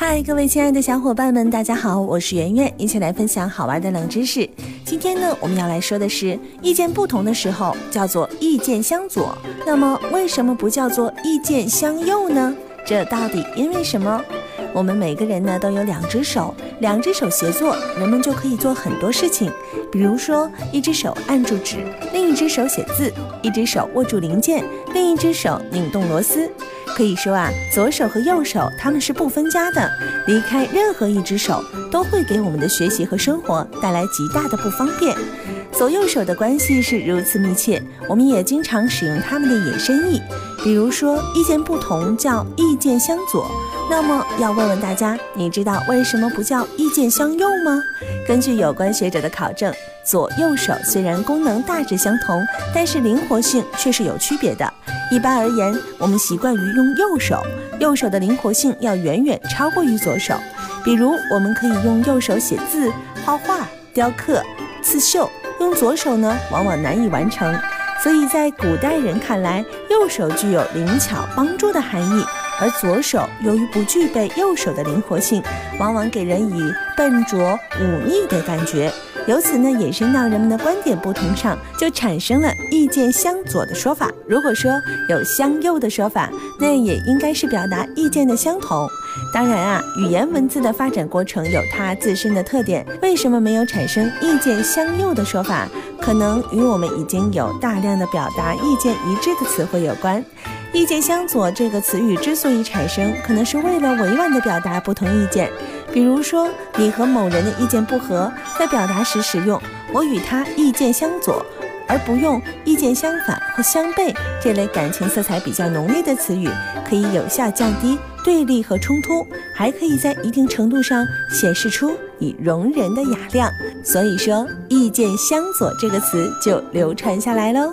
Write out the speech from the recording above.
嗨，各位亲爱的小伙伴们，大家好，我是圆圆，一起来分享好玩的冷知识。今天呢，我们要来说的是，意见不同的时候叫做意见相左，那么为什么不叫做意见相右呢？这到底因为什么？我们每个人呢都有两只手，两只手协作，人们就可以做很多事情。比如说，一只手按住纸，另一只手写字；一只手握住零件，另一只手拧动螺丝。可以说啊，左手和右手他们是不分家的，离开任何一只手都会给我们的学习和生活带来极大的不方便。左右手的关系是如此密切，我们也经常使用它们的引申义，比如说意见不同叫意见相左。那么要问问大家，你知道为什么不叫意见相右吗？根据有关学者的考证，左右手虽然功能大致相同，但是灵活性却是有区别的。一般而言，我们习惯于用右手，右手的灵活性要远远超过于左手。比如，我们可以用右手写字、画画、雕刻、刺绣，用左手呢，往往难以完成。所以在古代人看来，右手具有灵巧帮助的含义，而左手由于不具备右手的灵活性，往往给人以笨拙、忤逆的感觉。由此呢，引申到人们的观点不同上，就产生了意见相左的说法。如果说有相右的说法，那也应该是表达意见的相同。当然啊，语言文字的发展过程有它自身的特点。为什么没有产生意见相右的说法？可能与我们已经有大量的表达意见一致的词汇有关。意见相左这个词语之所以产生，可能是为了委婉地表达不同意见。比如说，你和某人的意见不合，在表达时使用“我与他意见相左”，而不用“意见相反”或“相悖”这类感情色彩比较浓烈的词语，可以有效降低对立和冲突，还可以在一定程度上显示出以容人的雅量。所以说，“意见相左”这个词就流传下来喽。